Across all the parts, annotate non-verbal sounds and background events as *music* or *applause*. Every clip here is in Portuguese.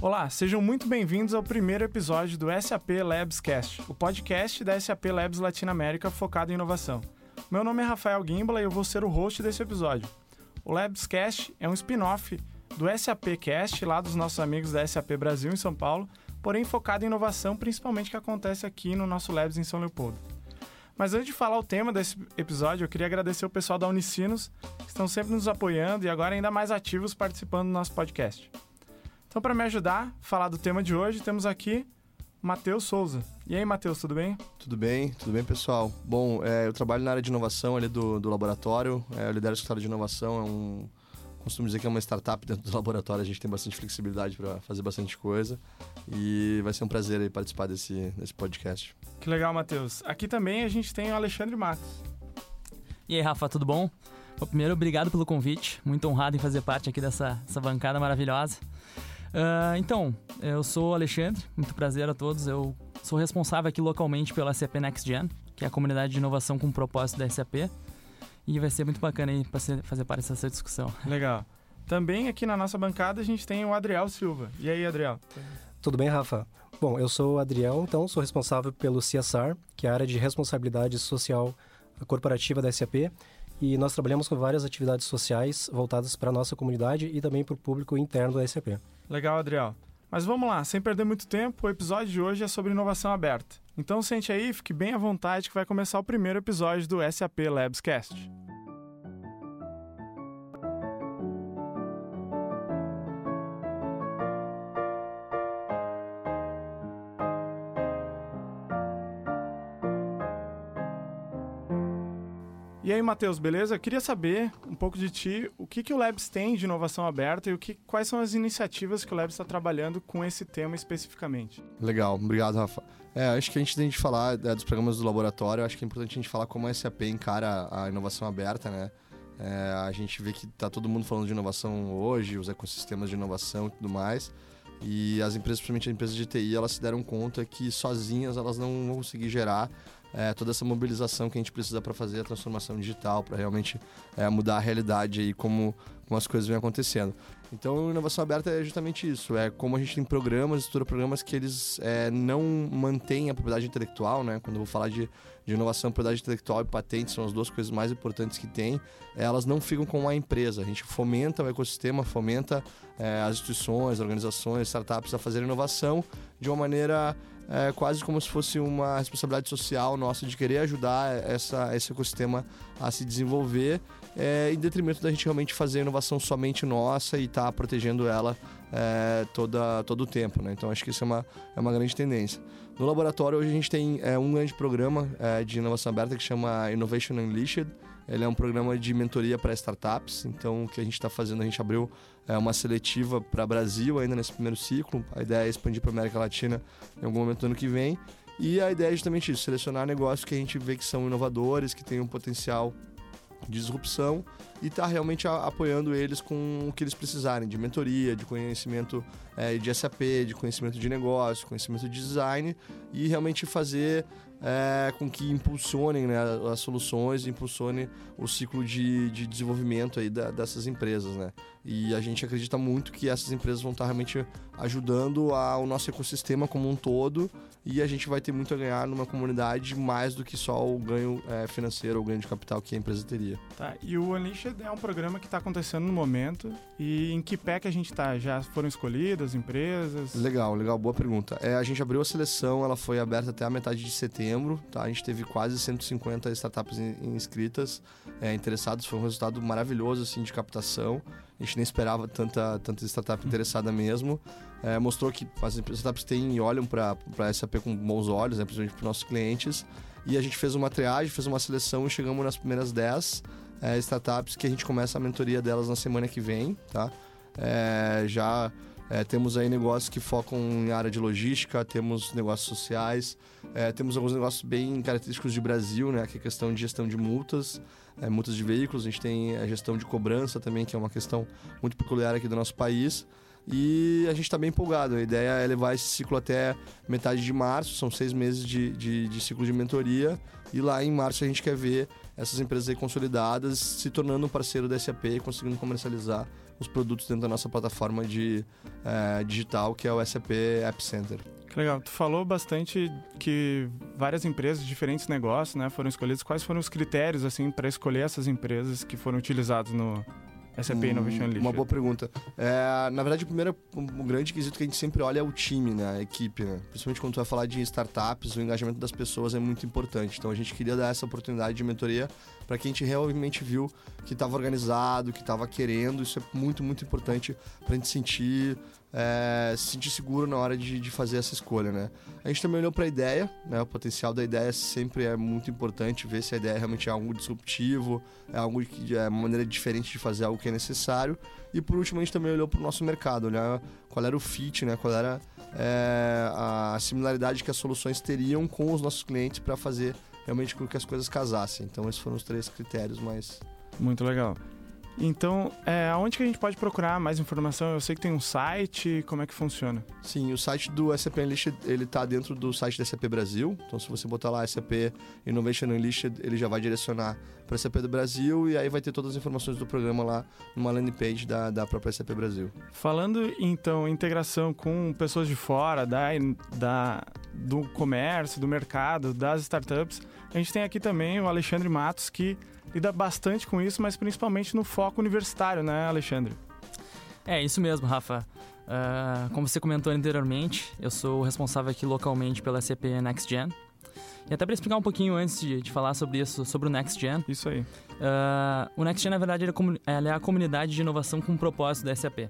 Olá, sejam muito bem-vindos ao primeiro episódio do SAP Labs Cast, o podcast da SAP Labs Latinoamérica focado em inovação. Meu nome é Rafael Gimbala e eu vou ser o host desse episódio. O Labs Cast é um spin-off do SAP Cast, lá dos nossos amigos da SAP Brasil em São Paulo, porém focado em inovação, principalmente que acontece aqui no nosso Labs em São Leopoldo. Mas antes de falar o tema desse episódio, eu queria agradecer o pessoal da Unicinos, que estão sempre nos apoiando e agora ainda mais ativos participando do nosso podcast. Então, para me ajudar a falar do tema de hoje, temos aqui Matheus Souza. E aí, Matheus, tudo bem? Tudo bem, tudo bem, pessoal. Bom, é, eu trabalho na área de inovação ali do, do laboratório, é, eu lidero o escritório de inovação, é um... Costumo dizer que é uma startup dentro do *laughs* laboratório, a gente tem bastante flexibilidade para fazer bastante coisa e vai ser um prazer aí participar desse, desse podcast. Que legal, Matheus. Aqui também a gente tem o Alexandre Matos. E aí, Rafa, tudo bom? Bom, primeiro, obrigado pelo convite. Muito honrado em fazer parte aqui dessa, dessa bancada maravilhosa. Uh, então, eu sou o Alexandre, muito prazer a todos. Eu sou responsável aqui localmente pela SAP Next Gen, que é a comunidade de inovação com propósito da SAP. E vai ser muito bacana aí para fazer parte dessa discussão. *laughs* Legal. Também aqui na nossa bancada a gente tem o Adriel Silva. E aí, Adriel? Tudo bem, Rafa? Bom, eu sou o Adriel, então sou responsável pelo CSR, que é a área de responsabilidade social corporativa da SAP. E nós trabalhamos com várias atividades sociais voltadas para a nossa comunidade e também para o público interno da SAP. Legal, Adriel. Mas vamos lá, sem perder muito tempo, o episódio de hoje é sobre inovação aberta. Então sente aí, fique bem à vontade que vai começar o primeiro episódio do SAP Labscast. E Matheus, beleza? Eu queria saber um pouco de ti, o que, que o Labs tem de inovação aberta e o que, quais são as iniciativas que o Labs está trabalhando com esse tema especificamente. Legal, obrigado, Rafa. É, acho que a gente tem de falar é, dos programas do laboratório, acho que é importante a gente falar como a SAP encara a inovação aberta, né? É, a gente vê que está todo mundo falando de inovação hoje, os ecossistemas de inovação e tudo mais. E as empresas, principalmente as empresas de TI, elas se deram conta que sozinhas elas não vão conseguir gerar é, toda essa mobilização que a gente precisa para fazer a transformação digital, para realmente é, mudar a realidade e como, como as coisas vêm acontecendo. Então, inovação aberta é justamente isso. É como a gente tem programas, estuda programas que eles é, não mantêm a propriedade intelectual, né? Quando eu vou falar de, de inovação, propriedade intelectual e patente são as duas coisas mais importantes que tem. Elas não ficam com a empresa. A gente fomenta o ecossistema, fomenta é, as instituições, organizações, startups a fazer inovação de uma maneira é, quase como se fosse uma responsabilidade social nossa de querer ajudar essa, esse ecossistema a se desenvolver, é, em detrimento da gente realmente fazer inovação somente nossa e estar tá protegendo ela é, toda, todo o tempo. Né? Então acho que isso é uma, é uma grande tendência. No laboratório hoje a gente tem é, um grande programa é, de inovação aberta que chama Innovation Unleashed. Ele é um programa de mentoria para startups. Então o que a gente está fazendo, a gente abriu é, uma seletiva para Brasil ainda nesse primeiro ciclo. A ideia é expandir para América Latina em algum momento do ano que vem. E a ideia é justamente isso, selecionar negócios que a gente vê que são inovadores, que têm um potencial de disrupção e estar tá realmente a, apoiando eles com o que eles precisarem, de mentoria, de conhecimento é, de SAP, de conhecimento de negócio, conhecimento de design e realmente fazer é, com que impulsionem né, as soluções, impulsione o ciclo de, de desenvolvimento aí da, dessas empresas, né? E a gente acredita muito que essas empresas vão estar realmente ajudando ao nosso ecossistema como um todo e a gente vai ter muito a ganhar numa comunidade mais do que só o ganho é, financeiro ou ganho de capital que a empresa teria. Tá, e o Unleashed é um programa que está acontecendo no momento e em que pé que a gente está? Já foram escolhidas empresas? Legal, legal, boa pergunta. É, a gente abriu a seleção, ela foi aberta até a metade de setembro setembro, tá? A gente teve quase 150 startups inscritas, é, interessadas. Foi um resultado maravilhoso, assim, de captação. A gente nem esperava tanta, tanta startup interessada mesmo. É, mostrou que as startups têm e olham para a SAP com bons olhos, né? principalmente para os nossos clientes. E a gente fez uma triagem, fez uma seleção e chegamos nas primeiras 10 é, startups que a gente começa a mentoria delas na semana que vem, tá? É, já é, temos aí negócios que focam em área de logística, temos negócios sociais, é, temos alguns negócios bem característicos de Brasil, né? Que é a questão de gestão de multas, é, multas de veículos. A gente tem a gestão de cobrança também, que é uma questão muito peculiar aqui do nosso país. E a gente está bem empolgado. A ideia é levar esse ciclo até metade de março, são seis meses de, de, de ciclo de mentoria. E lá em março a gente quer ver essas empresas consolidadas se tornando um parceiro da SAP e conseguindo comercializar os produtos dentro da nossa plataforma de é, digital, que é o SAP App Center. Que legal. Tu falou bastante que várias empresas, diferentes negócios, né, foram escolhidas. Quais foram os critérios, assim, para escolher essas empresas que foram utilizadas no, SAP Innovation Unleashed? Uma boa pergunta. É, na verdade, o primeiro o grande quesito que a gente sempre olha é o time, né? A equipe, né? Principalmente quando tu vai falar de startups, o engajamento das pessoas é muito importante. Então a gente queria dar essa oportunidade de mentoria para quem a gente realmente viu que estava organizado, que estava querendo. Isso é muito, muito importante para a gente sentir é, se sentir seguro na hora de, de, fazer essa escolha, né? A gente também olhou para a ideia, né? O potencial da ideia sempre é muito importante, ver se a ideia realmente é algo disruptivo, é algo que é uma maneira diferente de fazer algo que é necessário. E por último, a gente também olhou para o nosso mercado, olhar qual era o fit, né? Qual era é, a similaridade que as soluções teriam com os nossos clientes para fazer realmente com que as coisas casassem. Então, esses foram os três critérios mais... Muito legal. Então, é, aonde que a gente pode procurar mais informação? Eu sei que tem um site, como é que funciona? Sim, o site do SAP Unleashed, ele tá dentro do site da SAP Brasil. Então, se você botar lá SAP Innovation Unleashed, ele já vai direcionar para a SAP do Brasil e aí vai ter todas as informações do programa lá numa landing page da, da própria SAP Brasil. Falando, então, integração com pessoas de fora, da, da, do comércio, do mercado, das startups, a gente tem aqui também o Alexandre Matos, que lida bastante com isso, mas principalmente no foco universitário, né, Alexandre? É, isso mesmo, Rafa. Uh, como você comentou anteriormente, eu sou responsável aqui localmente pela CP Next Gen. E até para explicar um pouquinho antes de, de, falar sobre isso, sobre o Next Gen. Isso aí. Uh, o Next Gen, na verdade, é a comunidade de inovação com propósito da SAP.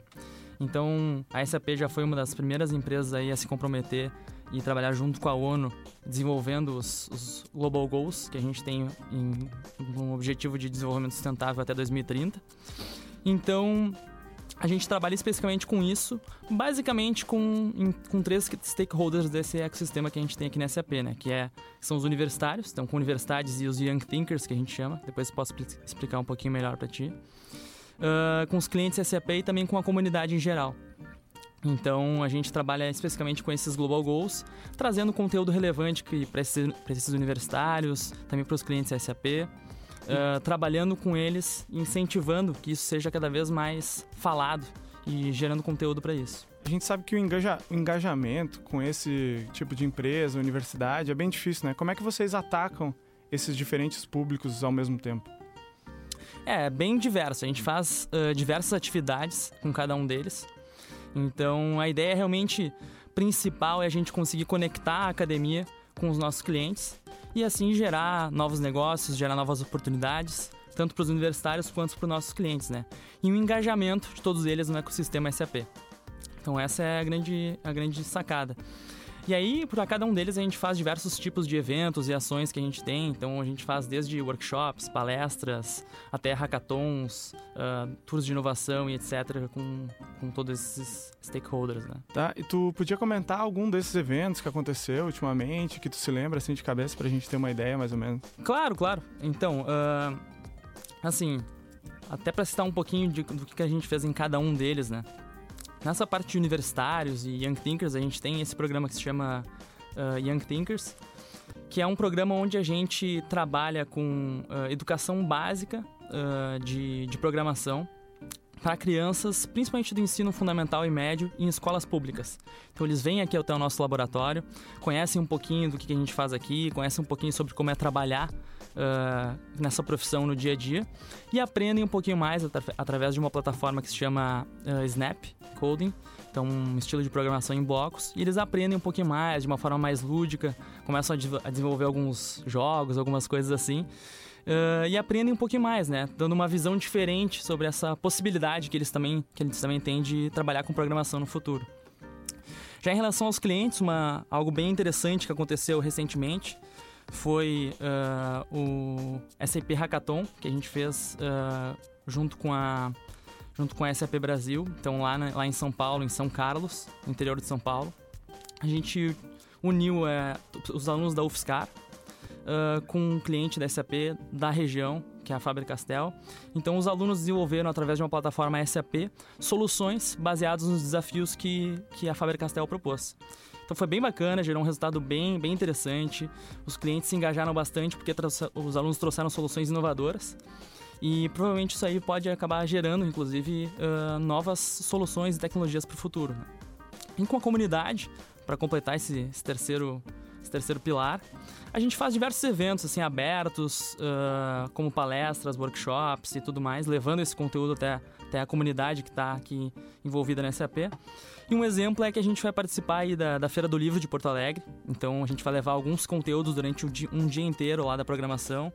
Então, a SAP já foi uma das primeiras empresas aí a se comprometer e trabalhar junto com a ONU, desenvolvendo os, os Global Goals, que a gente tem em, um objetivo de desenvolvimento sustentável até 2030. Então, a gente trabalha especificamente com isso, basicamente com, em, com três stakeholders desse ecossistema que a gente tem aqui na SAP, né? Que, é, são os universitários, então com universidades e os Young Thinkers, que a gente chama. Depois posso explicar um pouquinho melhor para ti. Uh, com os clientes SAP e também com a comunidade em geral. Então a gente trabalha especificamente com esses Global Goals, trazendo conteúdo relevante para esses, esses, universitários, também para os clientes SAP, uh, trabalhando com eles, incentivando que isso seja cada vez mais falado e gerando conteúdo para isso. A gente sabe que o, engaja, o engajamento com esse tipo de empresa, universidade, é bem difícil, né? Como é que vocês atacam esses diferentes públicos ao mesmo tempo? É, bem diverso. A gente faz uh, diversas atividades com cada um deles. Então, a ideia realmente principal é a gente conseguir conectar a academia com os nossos clientes e assim gerar novos negócios, gerar novas oportunidades, tanto para os universitários quanto para os nossos clientes, né? E o engajamento de todos eles no ecossistema SAP. Então essa é a grande, a grande sacada. E aí, para cada um deles, a gente faz diversos tipos de eventos e ações que a gente tem. Então, a gente faz desde workshops, palestras, até hackathons, uh, tours de inovação e etc., com, com todos esses stakeholders, né? Tá, e tu podia comentar algum desses eventos que aconteceu ultimamente, que tu se lembra, assim, de cabeça, para a gente ter uma ideia, mais ou menos? Claro, claro. Então, uh, assim, até para citar um pouquinho de, do que a gente fez em cada um deles, né? Nessa parte de universitários e Young Thinkers, a gente tem esse programa que se chama uh, Young Thinkers, que é um programa onde a gente trabalha com uh, educação básica uh, de, de programação para crianças, principalmente do ensino fundamental e médio, em escolas públicas. Então eles vêm aqui até o nosso laboratório, conhecem um pouquinho do que a gente faz aqui, conhecem um pouquinho sobre como é trabalhar uh, nessa profissão no dia a dia e aprendem um pouquinho mais através de uma plataforma que se chama uh, Snap Coding, então um estilo de programação em blocos, e eles aprendem um pouquinho mais, de uma forma mais lúdica, começam a, a desenvolver alguns jogos, algumas coisas assim. Uh, e aprendem um pouquinho mais, né? Dando uma visão diferente sobre essa possibilidade que eles também, que eles também têm de trabalhar com programação no futuro. Já em relação aos clientes, uma, algo bem interessante que aconteceu recentemente foi uh, o SAP Hackathon, que a gente fez uh, junto com a junto com a SAP Brasil, então lá, lá em São Paulo, em São Carlos, no interior de São Paulo. A gente uniu uh, os alunos da UFSCar com um cliente da SAP da região, que é a Faber-Castell. Então, os alunos desenvolveram, através de uma plataforma SAP, soluções baseadas nos desafios que, que a Faber-Castell propôs. Então foi bem bacana, gerou um resultado bem, bem interessante. Os clientes se engajaram bastante porque os alunos trouxeram soluções inovadoras. E provavelmente isso aí pode acabar gerando, inclusive, uh, novas soluções e tecnologias para o futuro. Né? E com a comunidade, para completar esse, esse, terceiro, esse terceiro pilar, a gente faz diversos eventos assim abertos, uh, como palestras, workshops e tudo mais, levando esse conteúdo até, até a comunidade que está aqui envolvida na SAP. E um exemplo é que a gente vai participar aí da, da Feira do Livro de Porto Alegre. Então a gente vai levar alguns conteúdos durante um dia, um dia inteiro lá da programação.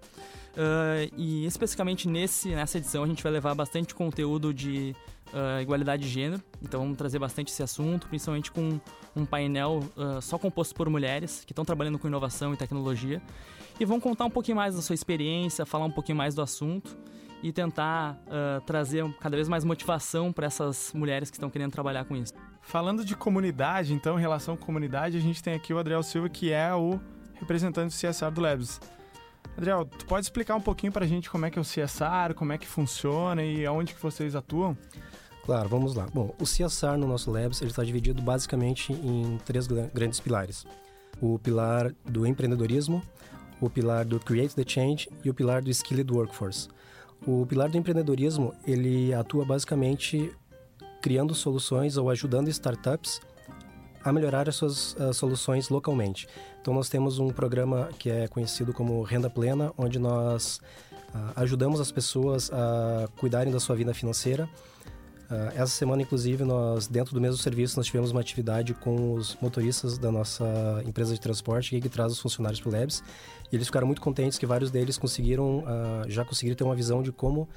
Uh, e especificamente nesse, nessa edição a gente vai levar bastante conteúdo de uh, igualdade de gênero. Então vamos trazer bastante esse assunto, principalmente com um painel uh, só composto por mulheres que estão trabalhando com inovação e tecnologia. E vão contar um pouquinho mais da sua experiência, falar um pouquinho mais do assunto e tentar trazer cada vez mais motivação para essas mulheres que estão querendo trabalhar com isso. Falando de comunidade, então, em relação à comunidade, a gente tem aqui o Adriel Silva, que é o representante do CSR do Labs. Adriel, tu pode explicar um pouquinho para a gente como é que é o CSR, como é que funciona e aonde que vocês atuam? Claro, vamos lá. Bom, o CSR no nosso Labs está dividido basicamente em três grandes pilares. O pilar do empreendedorismo, o pilar do Create the Change e o pilar do Skilled Workforce. O pilar do empreendedorismo, ele atua basicamente criando soluções ou ajudando startups a melhorar as suas uh, soluções localmente. Então, nós temos um programa que é conhecido como Renda Plena, onde nós uh, ajudamos as pessoas a cuidarem da sua vida financeira. Uh, essa semana, inclusive, nós, dentro do mesmo serviço, nós tivemos uma atividade com os motoristas da nossa empresa de transporte, que traz os funcionários para o Labs. E eles ficaram muito contentes que vários deles conseguiram, já conseguiram ter uma visão de como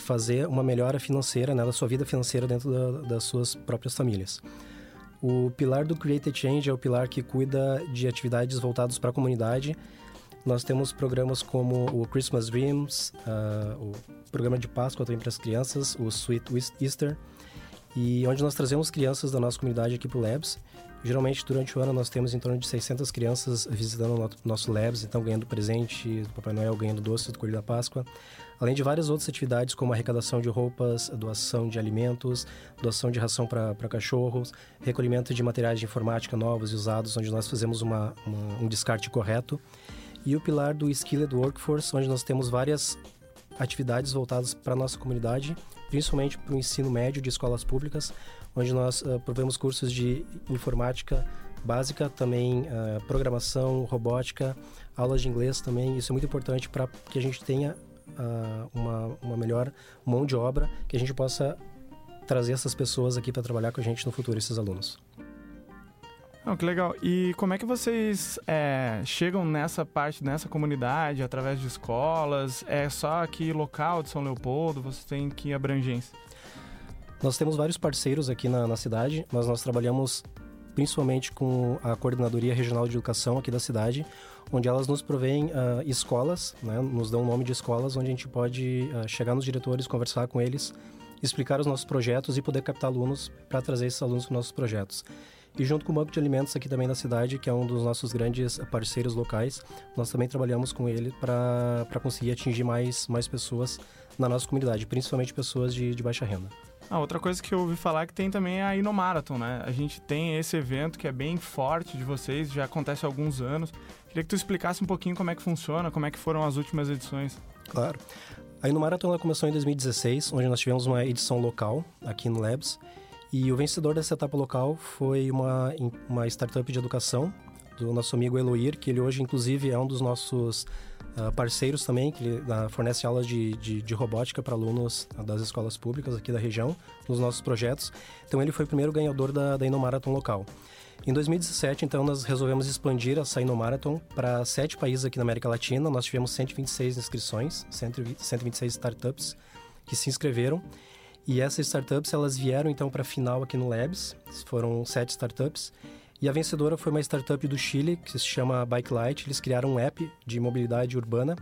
fazer uma melhora financeira né, da sua vida financeira dentro da, das suas próprias famílias. O pilar do Creative Change é o pilar que cuida de atividades voltadas para a comunidade. Nós temos programas como o Christmas Dreams, uh, o programa de Páscoa também para as crianças, o Sweet Easter, e onde nós trazemos crianças da nossa comunidade aqui para o Labs. Geralmente, durante o ano, nós temos em torno de 600 crianças visitando o nosso Labs, então ganhando presente do Papai Noel, ganhando doce do Coelho da Páscoa além de várias outras atividades como arrecadação de roupas, doação de alimentos, doação de ração para cachorros, recolhimento de materiais de informática novos e usados, onde nós fazemos uma, uma, um descarte correto, e o pilar do Skilled Workforce, onde nós temos várias atividades voltadas para a nossa comunidade, principalmente para o ensino médio de escolas públicas, onde nós uh, provemos cursos de informática básica, também uh, programação, robótica, aulas de inglês também. Isso é muito importante para que a gente tenha uh, uma, uma melhor mão de obra que a gente possa trazer essas pessoas aqui para trabalhar com a gente no futuro, esses alunos. Oh, que legal. E como é que vocês é, chegam nessa parte, nessa comunidade, através de escolas? É só aqui local de São Leopoldo? Você tem que abrangência? Nós temos vários parceiros aqui na, na cidade, mas nós trabalhamos principalmente com a Coordenadoria Regional de Educação aqui da cidade, onde elas nos provêm uh, escolas, né, nos dão o nome de escolas, onde a gente pode uh, chegar nos diretores, conversar com eles, explicar os nossos projetos e poder captar alunos para trazer esses alunos para os nossos projetos. E junto com o Banco de Alimentos aqui também na cidade, que é um dos nossos grandes parceiros locais, nós também trabalhamos com ele para conseguir atingir mais, mais pessoas na nossa comunidade, principalmente pessoas de, de baixa renda. Ah, outra coisa que eu ouvi falar é que tem também a Inomarathon, né? A gente tem esse evento que é bem forte de vocês, já acontece há alguns anos. Queria que tu explicasse um pouquinho como é que funciona, como é que foram as últimas edições. Claro. A Inomarathon ela começou em 2016, onde nós tivemos uma edição local aqui no Labs. E o vencedor dessa etapa local foi uma, uma startup de educação do nosso amigo Eloir, que ele hoje, inclusive, é um dos nossos uh, parceiros também, que ele, uh, fornece aulas de, de, de robótica para alunos das escolas públicas aqui da região, nos nossos projetos. Então, ele foi o primeiro ganhador da, da Inomarathon local. Em 2017, então, nós resolvemos expandir a Marathon para sete países aqui na América Latina. Nós tivemos 126 inscrições, 126 startups que se inscreveram. E essas startups, elas vieram então para a final aqui no Labs. Foram sete startups. E a vencedora foi uma startup do Chile que se chama Bike Light. Eles criaram um app de mobilidade urbana,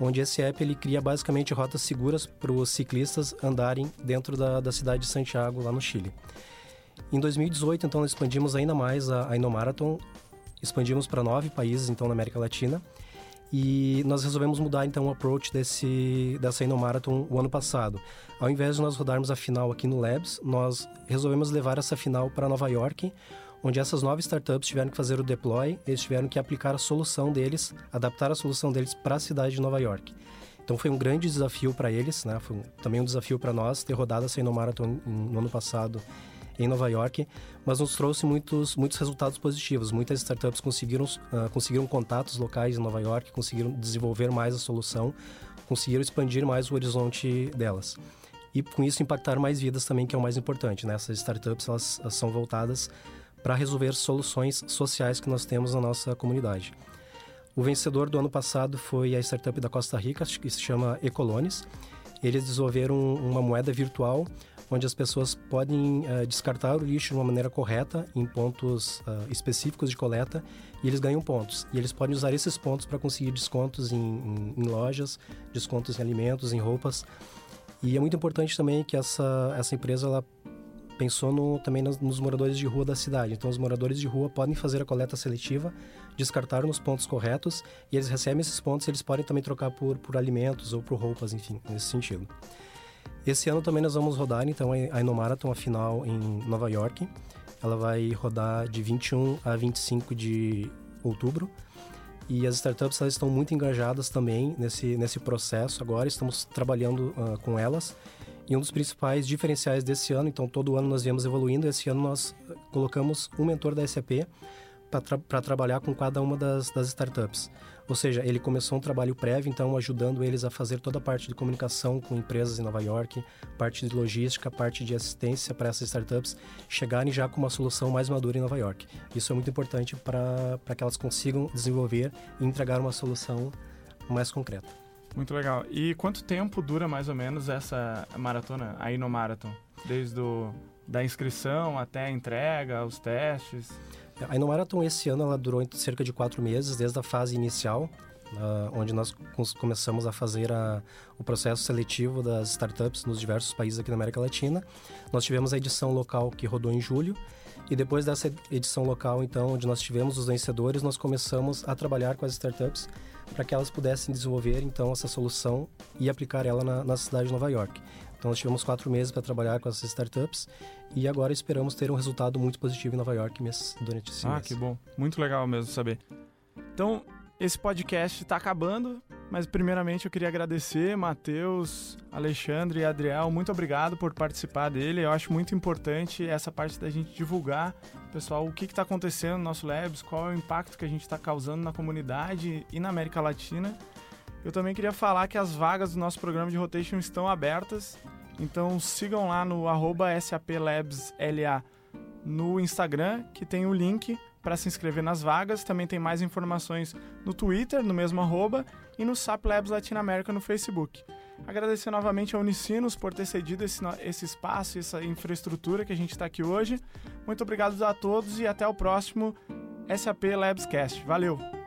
onde esse app ele cria basicamente rotas seguras para os ciclistas andarem dentro da, da cidade de Santiago, lá no Chile. Em 2018, então, nós expandimos ainda mais a, a Inomarathon, expandimos para nove países, então, na América Latina. E nós resolvemos mudar então o approach desse, dessa Marathon o ano passado. Ao invés de nós rodarmos a final aqui no Labs, nós resolvemos levar essa final para Nova York, onde essas nove startups tiveram que fazer o deploy, eles tiveram que aplicar a solução deles, adaptar a solução deles para a cidade de Nova York. Então foi um grande desafio para eles, né? Foi também um desafio para nós ter rodado essa Marathon no ano passado em Nova York, mas nos trouxe muitos, muitos resultados positivos. Muitas startups conseguiram, uh, conseguiram contatos locais em Nova York, conseguiram desenvolver mais a solução, conseguiram expandir mais o horizonte delas. E com isso impactar mais vidas também, que é o mais importante. Né? Essas startups elas, elas são voltadas para resolver soluções sociais que nós temos na nossa comunidade. O vencedor do ano passado foi a startup da Costa Rica, que se chama Ecolones. Eles desenvolveram uma moeda virtual onde as pessoas podem uh, descartar o lixo de uma maneira correta em pontos uh, específicos de coleta e eles ganham pontos. E eles podem usar esses pontos para conseguir descontos em, em, em, lojas, descontos em alimentos, em roupas. E é muito importante também que essa, essa empresa ela pensou no, também nos, nos, moradores de rua da cidade. Então, os moradores de rua podem fazer a coleta seletiva, descartar nos pontos corretos e eles recebem esses pontos e eles podem também trocar por, por alimentos ou por roupas, enfim, nesse sentido. Esse ano também nós vamos rodar, então, a Inomarathon, a final em Nova York. Ela vai rodar de 21 a 25 de outubro. E as startups elas estão muito engajadas também nesse, nesse processo agora, estamos trabalhando uh, com elas. E um dos principais diferenciais desse ano, então todo ano nós viemos evoluindo, esse ano nós colocamos um mentor da SAP para tra trabalhar com cada uma das, das startups. Ou seja, ele começou um trabalho prévio, então ajudando eles a fazer toda a parte de comunicação com empresas em Nova York, parte de logística, parte de assistência para essas startups chegarem já com uma solução mais madura em Nova York. Isso é muito importante para que elas consigam desenvolver e entregar uma solução mais concreta. Muito legal. E quanto tempo dura mais ou menos essa maratona, aí no Marathon? Desde do, da inscrição até a entrega, os testes? A Inomarathon esse ano ela durou cerca de quatro meses, desde a fase inicial, uh, onde nós começamos a fazer a, o processo seletivo das startups nos diversos países aqui na América Latina. Nós tivemos a edição local que rodou em julho, e depois dessa edição local, então, onde nós tivemos os vencedores, nós começamos a trabalhar com as startups para que elas pudessem desenvolver, então, essa solução e aplicar ela na, na cidade de Nova York. Então, nós tivemos quatro meses para trabalhar com essas startups e agora esperamos ter um resultado muito positivo em Nova York durante esse ah, mês. Ah, que bom. Muito legal mesmo saber. Então, esse podcast está acabando, mas primeiramente eu queria agradecer Matheus, Alexandre e Adriel. Muito obrigado por participar dele. Eu acho muito importante essa parte da gente divulgar, pessoal, o que está acontecendo no nosso Labs, qual é o impacto que a gente está causando na comunidade e na América Latina. Eu também queria falar que as vagas do nosso programa de rotation estão abertas. Então sigam lá no SAPLabsLA no Instagram, que tem o link para se inscrever nas vagas. Também tem mais informações no Twitter, no mesmo arroba, e no SAP Labs Latinoamérica no Facebook. Agradecer novamente a Unicinos por ter cedido esse, esse espaço, essa infraestrutura que a gente está aqui hoje. Muito obrigado a todos e até o próximo SAP Labscast. Valeu!